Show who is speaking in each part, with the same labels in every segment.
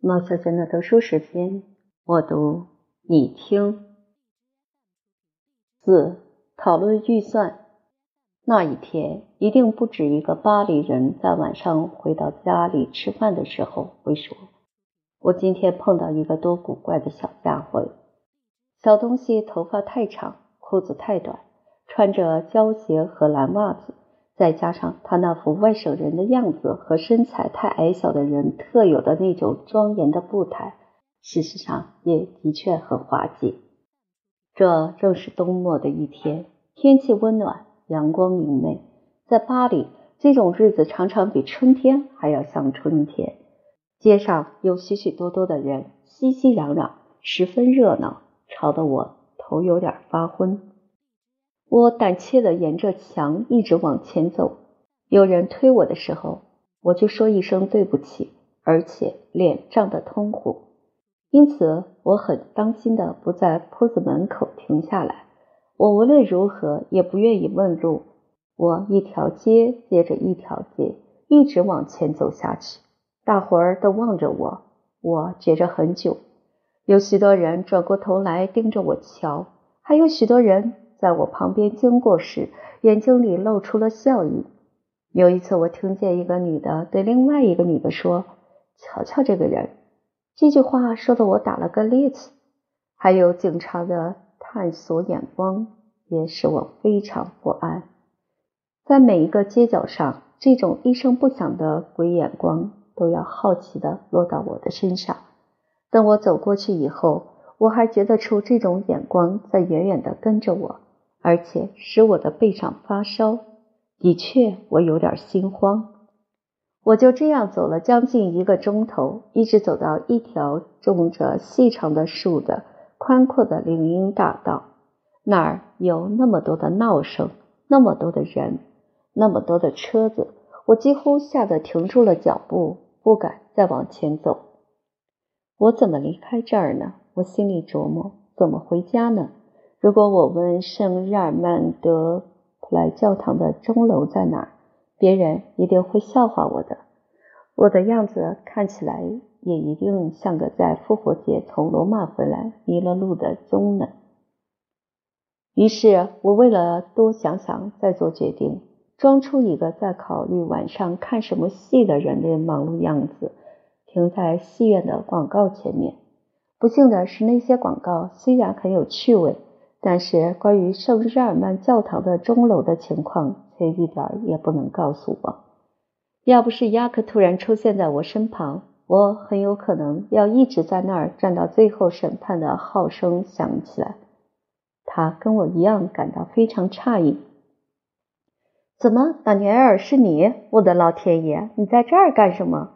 Speaker 1: 毛小姐的读书时间，我读你听。四、讨论预算。那一天，一定不止一个巴黎人在晚上回到家里吃饭的时候会说：“我今天碰到一个多古怪的小家伙。小东西头发太长，裤子太短，穿着胶鞋和蓝袜子。”再加上他那副外省人的样子和身材太矮小的人特有的那种庄严的步态，事实上也的确很滑稽。这正是冬末的一天，天气温暖，阳光明媚。在巴黎，这种日子常常比春天还要像春天。街上有许许多多的人，熙熙攘攘，十分热闹，吵得我头有点发昏。我胆怯地沿着墙一直往前走，有人推我的时候，我就说一声对不起，而且脸涨得通红。因此，我很当心的不在铺子门口停下来。我无论如何也不愿意问路。我一条街接着一条街，一直往前走下去。大伙儿都望着我，我觉着很久。有许多人转过头来盯着我瞧，还有许多人。在我旁边经过时，眼睛里露出了笑意。有一次，我听见一个女的对另外一个女的说：“瞧瞧这个人。”这句话说的我打了个趔趄。还有警察的探索眼光也使我非常不安。在每一个街角上，这种一声不响的鬼眼光都要好奇的落到我的身上。等我走过去以后，我还觉得出这种眼光在远远的跟着我。而且使我的背上发烧，的确，我有点心慌。我就这样走了将近一个钟头，一直走到一条种着细长的树的宽阔的林荫大道，那儿有那么多的闹声，那么多的人，那么多的车子，我几乎吓得停住了脚步，不敢再往前走。我怎么离开这儿呢？我心里琢磨，怎么回家呢？如果我问圣日耳曼德普莱教堂的钟楼在哪儿，别人一定会笑话我的。我的样子看起来也一定像个在复活节从罗马回来迷了路的宗呢。于是我为了多想想再做决定，装出一个在考虑晚上看什么戏的人的忙碌样子，停在戏院的广告前面。不幸的是，那些广告虽然很有趣味。但是关于圣日耳曼教堂的钟楼的情况，却一点也不能告诉我。要不是亚克突然出现在我身旁，我很有可能要一直在那儿站到最后审判的号声响起来。他跟我一样感到非常诧异。怎么，达尼埃尔是你？我的老天爷，你在这儿干什么？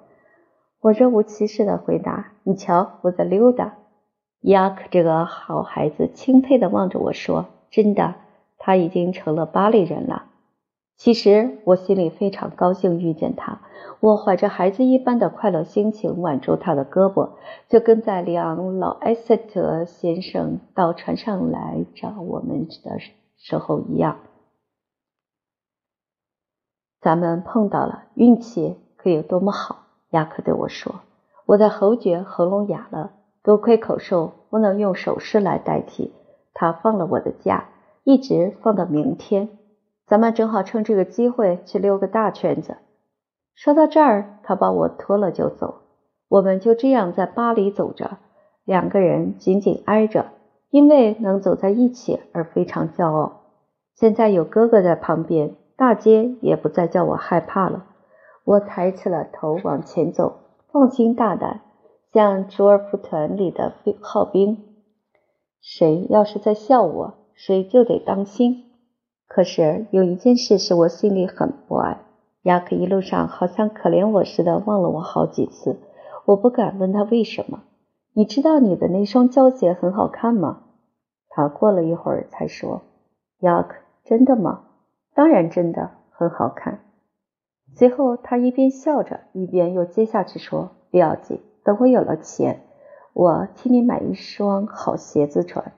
Speaker 1: 我若无其事的回答：“你瞧，我在溜达。”雅克这个好孩子钦佩地望着我说：“真的，他已经成了巴黎人了。”其实我心里非常高兴遇见他，我怀着孩子一般的快乐心情挽住他的胳膊，就跟在里昂老埃塞特先生到船上来找我们的时候一样。咱们碰到了，运气可有多么好？雅克对我说：“我的侯爵喉咙哑了。”多亏口授，不能用手势来代替。他放了我的假，一直放到明天。咱们正好趁这个机会去溜个大圈子。说到这儿，他把我拖了就走。我们就这样在巴黎走着，两个人紧紧挨着，因为能走在一起而非常骄傲。现在有哥哥在旁边，大街也不再叫我害怕了。我抬起了头往前走，放心大胆。像卓尔夫团里的号兵，谁要是在笑我，谁就得当心。可是有一件事使我心里很不安。雅克一路上好像可怜我似的望了我好几次，我不敢问他为什么。你知道你的那双胶鞋很好看吗？他过了一会儿才说：“雅克，真的吗？当然真的，很好看。”随后他一边笑着，一边又接下去说：“不要紧。”等我有了钱，我替你买一双好鞋子穿。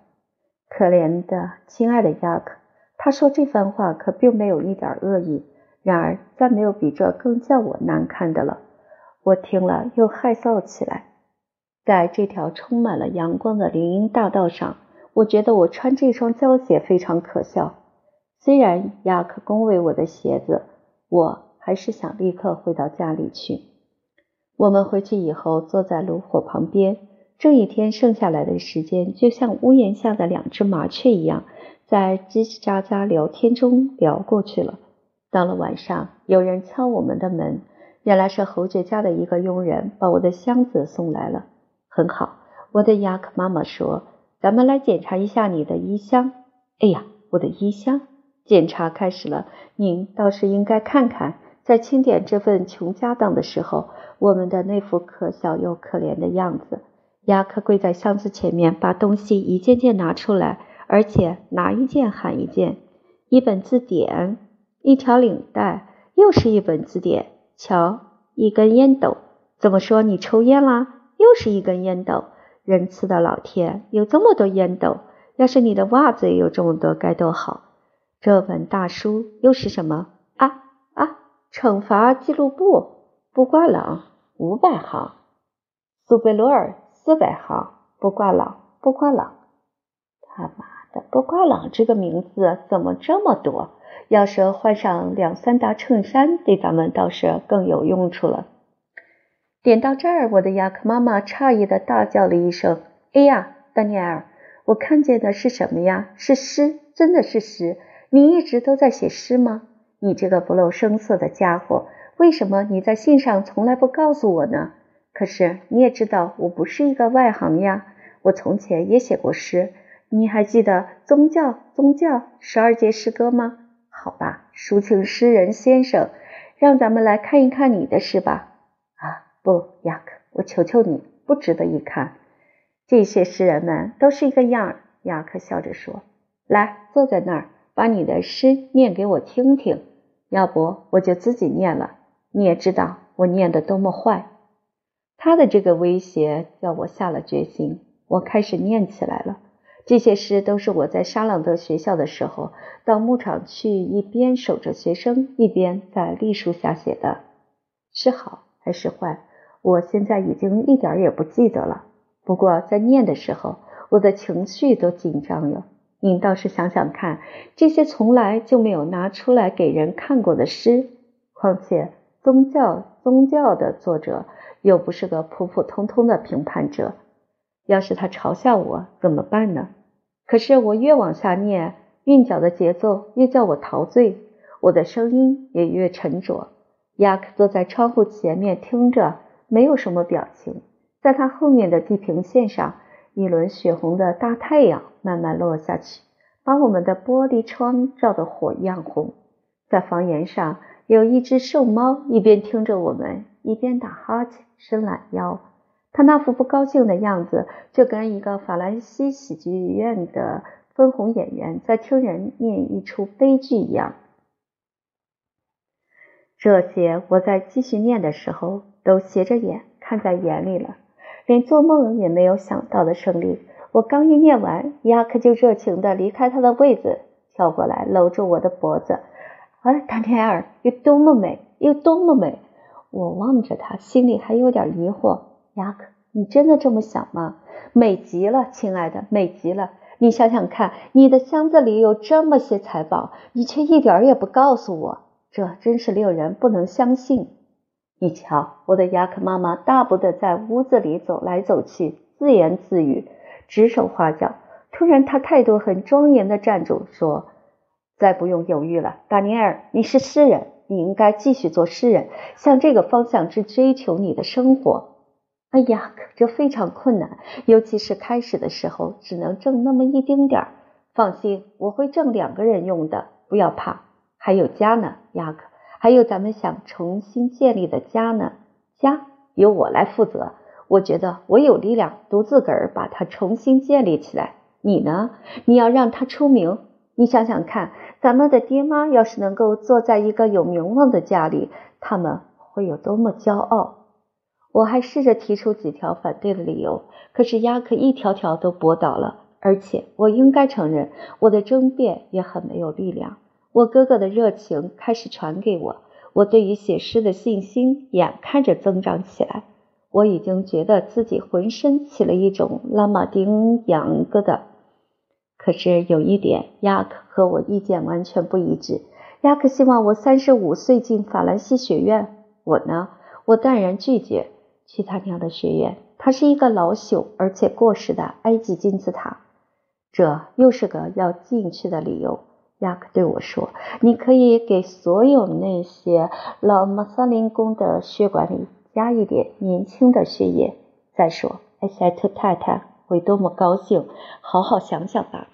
Speaker 1: 可怜的亲爱的雅克，他说这番话可并没有一点恶意。然而，再没有比这更叫我难堪的了。我听了又害臊起来。在这条充满了阳光的林荫大道上，我觉得我穿这双胶鞋非常可笑。虽然亚克恭维我的鞋子，我还是想立刻回到家里去。我们回去以后，坐在炉火旁边，这一天剩下来的时间，就像屋檐下的两只麻雀一样，在叽叽喳喳聊天中聊过去了。到了晚上，有人敲我们的门，原来是侯爵家的一个佣人把我的箱子送来了。很好，我的雅克妈妈说：“咱们来检查一下你的衣箱。”哎呀，我的衣箱！检查开始了，您倒是应该看看，在清点这份穷家当的时候，我们的那副可笑又可怜的样子。雅克跪在箱子前面，把东西一件件拿出来，而且拿一件喊一件：一本字典，一条领带，又是一本字典。瞧，一根烟斗。怎么说？你抽烟啦？又是一根烟斗。仁慈的老天，有这么多烟斗！要是你的袜子也有这么多，该多好！这本大书又是什么？惩罚记录簿，不挂朗五百行，苏贝罗尔四百行，不挂朗不挂朗。他妈的，不挂朗这个名字怎么这么多？要是换上两三大衬衫，对咱们倒是更有用处了。点到这儿，我的雅克妈妈诧异的大叫了一声：“哎呀，丹尼尔，我看见的是什么呀？是诗，真的是诗。”你一直都在写诗吗？你这个不露声色的家伙，为什么你在信上从来不告诉我呢？可是你也知道我不是一个外行呀，我从前也写过诗。你还记得宗教宗教十二节诗歌吗？好吧，抒情诗人先生，让咱们来看一看你的诗吧。啊，不，雅克，我求求你，不值得一看。这些诗人们都是一个样儿。雅克笑着说：“来，坐在那儿。”把你的诗念给我听听，要不我就自己念了。你也知道我念的多么坏。他的这个威胁叫我下了决心，我开始念起来了。这些诗都是我在沙朗德学校的时候，到牧场去，一边守着学生，一边在栗树下写的。是好还是坏，我现在已经一点也不记得了。不过在念的时候，我的情绪都紧张了。您倒是想想看，这些从来就没有拿出来给人看过的诗，况且宗教宗教的作者又不是个普普通通的评判者，要是他嘲笑我怎么办呢？可是我越往下念，韵脚的节奏越叫我陶醉，我的声音也越沉着。亚克坐在窗户前面听着，没有什么表情，在他后面的地平线上。一轮血红的大太阳慢慢落下去，把我们的玻璃窗照得火一样红。在房檐上有一只瘦猫，一边听着我们，一边打哈欠、伸懒腰。它那副不高兴的样子，就跟一个法兰西喜剧院的分红演员在听人念一出悲剧一样。这些我在继续念的时候，都斜着眼看在眼里了。连做梦也没有想到的胜利！我刚一念完，亚克就热情地离开他的位子，跳过来搂住我的脖子。啊，丹尼尔，有多么美，有多么美！我望着他，心里还有点疑惑。亚克，你真的这么想吗？美极了，亲爱的，美极了！你想想看，你的箱子里有这么些财宝，你却一点也不告诉我，这真是令人不能相信。你瞧，我的雅克妈妈大步的在屋子里走来走去，自言自语，指手画脚。突然，她态度很庄严的站住，说：“再不用犹豫了，达尼尔，你是诗人，你应该继续做诗人，向这个方向去追求你的生活。”哎呀，这非常困难，尤其是开始的时候，只能挣那么一丁点儿。放心，我会挣两个人用的，不要怕。还有家呢，雅克。还有咱们想重新建立的家呢？家由我来负责，我觉得我有力量独自个儿把它重新建立起来。你呢？你要让它出名。你想想看，咱们的爹妈要是能够坐在一个有名望的家里，他们会有多么骄傲？我还试着提出几条反对的理由，可是亚克一条条都驳倒了。而且我应该承认，我的争辩也很没有力量。我哥哥的热情开始传给我，我对于写诗的信心眼看着增长起来。我已经觉得自己浑身起了一种拉马丁痒疙瘩。可是有一点，亚克和我意见完全不一致。亚克希望我三十五岁进法兰西学院，我呢，我断然拒绝去他娘的学院。它是一个老朽而且过时的埃及金字塔，这又是个要进去的理由。亚克对我说：“你可以给所有那些老马萨林宫的血管里加一点年轻的血液。再说，埃塞特太太会多么高兴！好好想想吧。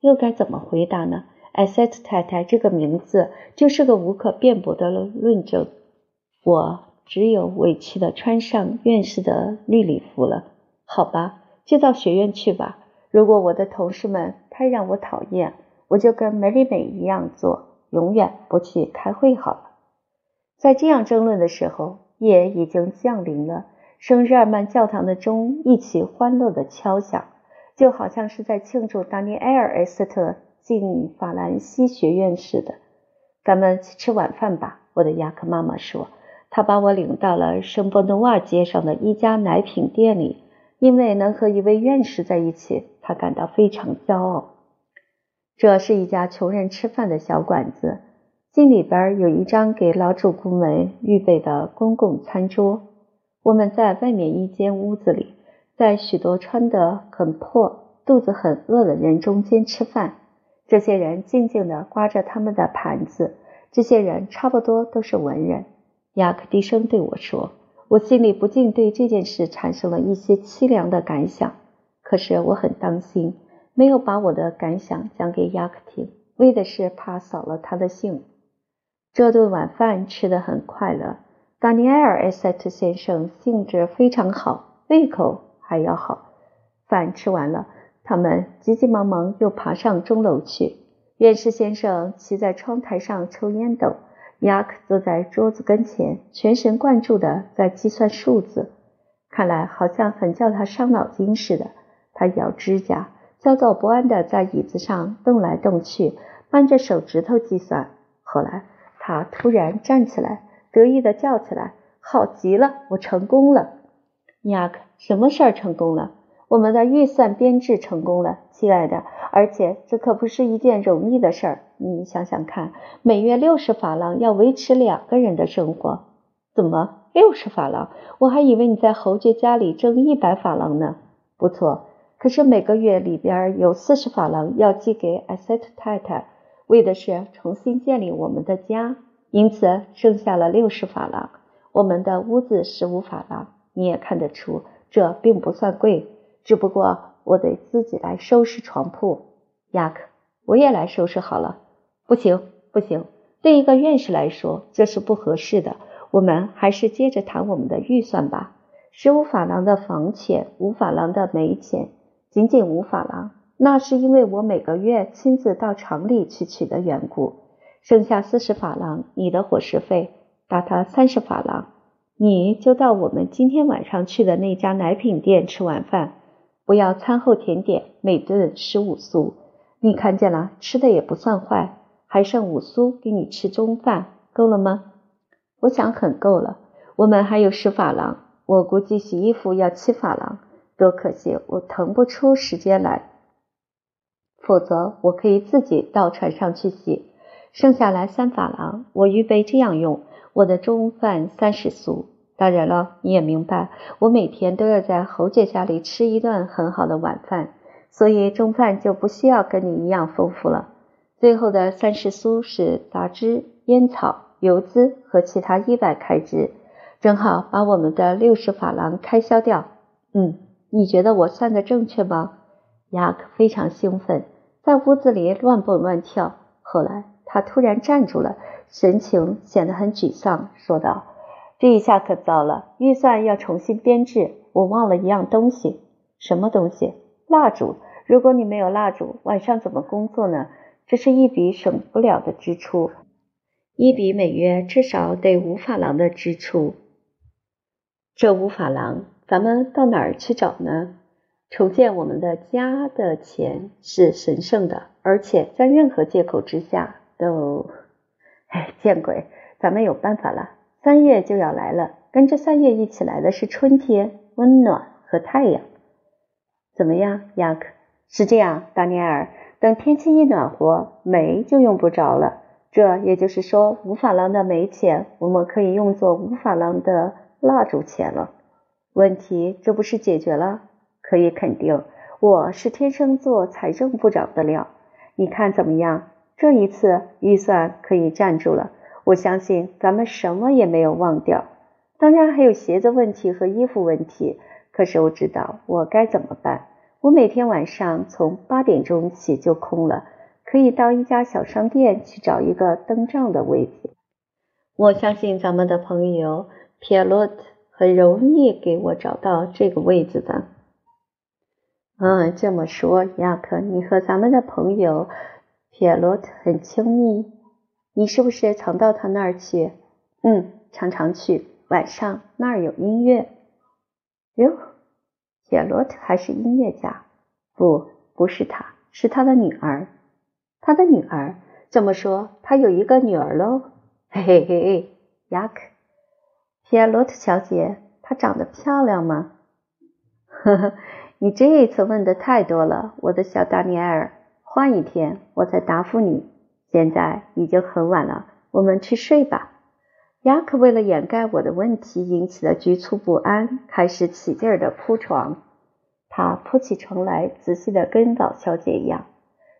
Speaker 1: 又该怎么回答呢？埃塞特太太这个名字就是个无可辩驳的论证。我。”只有委屈的穿上院士的绿礼服了，好吧，就到学院去吧。如果我的同事们太让我讨厌，我就跟梅丽美一样做，永远不去开会好了。在这样争论的时候，夜已经降临了。圣日耳曼教堂的钟一起欢乐的敲响，就好像是在庆祝达尼埃尔·埃斯特进法兰西学院似的。咱们去吃晚饭吧，我的雅克妈妈说。她把我领到了圣波诺瓦街上的一家奶品店里，因为能和一位院士在一起，她感到非常骄傲。这是一家穷人吃饭的小馆子，进里边有一张给老主顾们预备的公共餐桌。我们在外面一间屋子里，在许多穿得很破、肚子很饿的人中间吃饭。这些人静静地刮着他们的盘子，这些人差不多都是文人。雅克低声对我说：“我心里不禁对这件事产生了一些凄凉的感想。可是我很当心，没有把我的感想讲给雅克听，为的是怕扫了他的兴。这顿晚饭吃得很快乐，达尼埃尔·埃塞特先生兴致非常好，胃口还要好。饭吃完了，他们急急忙忙又爬上钟楼去。院士先生骑在窗台上抽烟斗。”雅克坐在桌子跟前，全神贯注地在计算数字，看来好像很叫他伤脑筋似的。他咬指甲，焦躁不安地在椅子上动来动去，扳着手指头计算。后来，他突然站起来，得意地叫起来：“好极了，我成功了！”雅克，什么事儿成功了？我们的预算编制成功了，亲爱的，而且这可不是一件容易的事儿。你想想看，每月六十法郎要维持两个人的生活，怎么六十法郎？我还以为你在侯爵家里挣一百法郎呢。不错，可是每个月里边有四十法郎要寄给艾塞特太太，为的是重新建立我们的家，因此剩下了六十法郎。我们的屋子十五法郎，你也看得出，这并不算贵。只不过我得自己来收拾床铺，雅克，我也来收拾好了。不行，不行，对一个院士来说这是不合适的。我们还是接着谈我们的预算吧。十五法郎的房钱，五法郎的煤钱，仅仅五法郎，那是因为我每个月亲自到厂里去取的缘故。剩下四十法郎，你的伙食费，打他三十法郎，你就到我们今天晚上去的那家奶品店吃晚饭。不要餐后甜点，每顿十五苏。你看见了，吃的也不算坏，还剩五苏给你吃中饭，够了吗？我想很够了。我们还有十法郎，我估计洗衣服要七法郎。多可惜，我腾不出时间来，否则我可以自己到船上去洗。剩下来三法郎，我预备这样用：我的中饭三十苏。当然了，你也明白，我每天都要在侯姐家里吃一顿很好的晚饭，所以中饭就不需要跟你一样丰富了。最后的三十苏是杂支、烟草、油资和其他意外开支，正好把我们的六十法郎开销掉。嗯，你觉得我算的正确吗？雅克非常兴奋，在屋子里乱蹦乱跳。后来他突然站住了，神情显得很沮丧，说道。这一下可糟了，预算要重新编制。我忘了一样东西，什么东西？蜡烛。如果你没有蜡烛，晚上怎么工作呢？这是一笔省不了的支出，一笔每月至少得五法郎的支出。这五法郎，咱们到哪儿去找呢？重建我们的家的钱是神圣的，而且在任何借口之下都……哎，见鬼！咱们有办法了。三月就要来了，跟着三月一起来的是春天、温暖和太阳。怎么样，雅克？是这样，达尼尔。等天气一暖和，煤就用不着了。这也就是说，无法郎的煤钱，我们可以用作无法郎的蜡烛钱了。问题这不是解决了？可以肯定，我是天生做财政部长的料。你看怎么样？这一次预算可以站住了。我相信咱们什么也没有忘掉。当然还有鞋子问题和衣服问题。可是我知道我该怎么办。我每天晚上从八点钟起就空了，可以到一家小商店去找一个登帐的位置。我相信咱们的朋友皮洛特很容易给我找到这个位置的。嗯，这么说，亚克，你和咱们的朋友皮埃洛特很亲密。你是不是常到他那儿去？嗯，常常去。晚上那儿有音乐。哟。杰洛特还是音乐家？不，不是他，是他的女儿。他的女儿？这么说，他有一个女儿喽？嘿嘿嘿，雅克，皮埃洛特小姐，她长得漂亮吗？呵呵，你这一次问的太多了，我的小达尼埃尔。换一天我再答复你。现在已经很晚了，我们去睡吧。雅克为了掩盖我的问题引起的局促不安，开始起劲儿地铺床。他铺起床来，仔细的跟老小姐一样。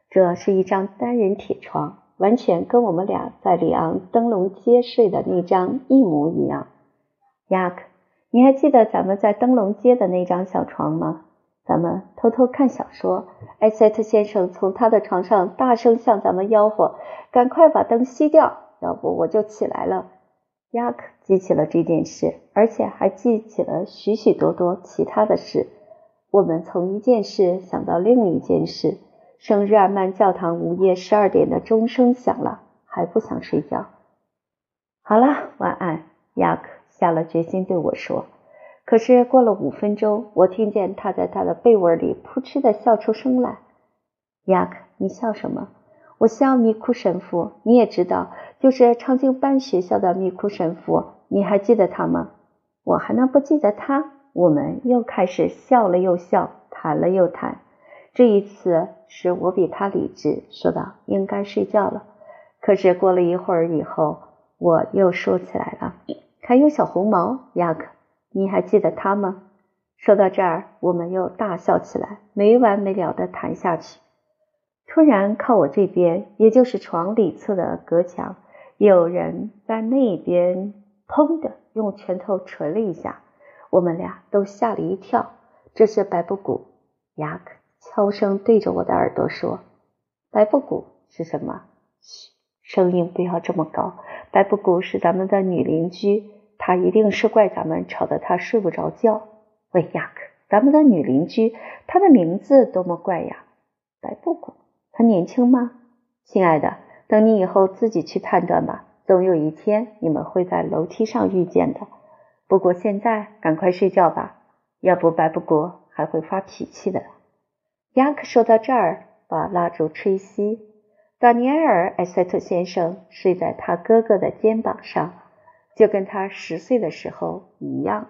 Speaker 1: 这是一张单人铁床，完全跟我们俩在里昂灯笼街睡的那张一模一样。雅克，你还记得咱们在灯笼街的那张小床吗？咱们偷偷看小说，艾塞特先生从他的床上大声向咱们吆喝：“赶快把灯熄掉，要不我就起来了。”雅克记起了这件事，而且还记起了许许多多其他的事。我们从一件事想到另一件事。圣日耳曼教堂午夜十二点的钟声响了，还不想睡觉。好了，晚安。雅克下了决心对我说。可是过了五分钟，我听见他在他的被窝里扑哧的笑出声来。雅克，你笑什么？我笑米库神父，你也知道，就是长经班学校的米库神父，你还记得他吗？我还能不记得他？我们又开始笑了又笑，谈了又谈。这一次是我比他理智，说道：“应该睡觉了。”可是过了一会儿以后，我又说起来了。还有小红毛雅克，你还记得他吗？说到这儿，我们又大笑起来，没完没了的谈下去。突然，靠我这边，也就是床里侧的隔墙，有人在那边砰的用拳头捶了一下，我们俩都吓了一跳。这是白布谷，雅克悄声对着我的耳朵说：“白布谷是什么？嘘，声音不要这么高。白布谷是咱们的女邻居，他一定是怪咱们吵得他睡不着觉。喂，雅克，咱们的女邻居，她的名字多么怪呀，白布谷。”她年轻吗，亲爱的？等你以后自己去判断吧。总有一天你们会在楼梯上遇见的。不过现在赶快睡觉吧，要不白不谷还会发脾气的。雅克说到这儿，把蜡烛吹熄。达尼埃尔·埃塞特先生睡在他哥哥的肩膀上，就跟他十岁的时候一样。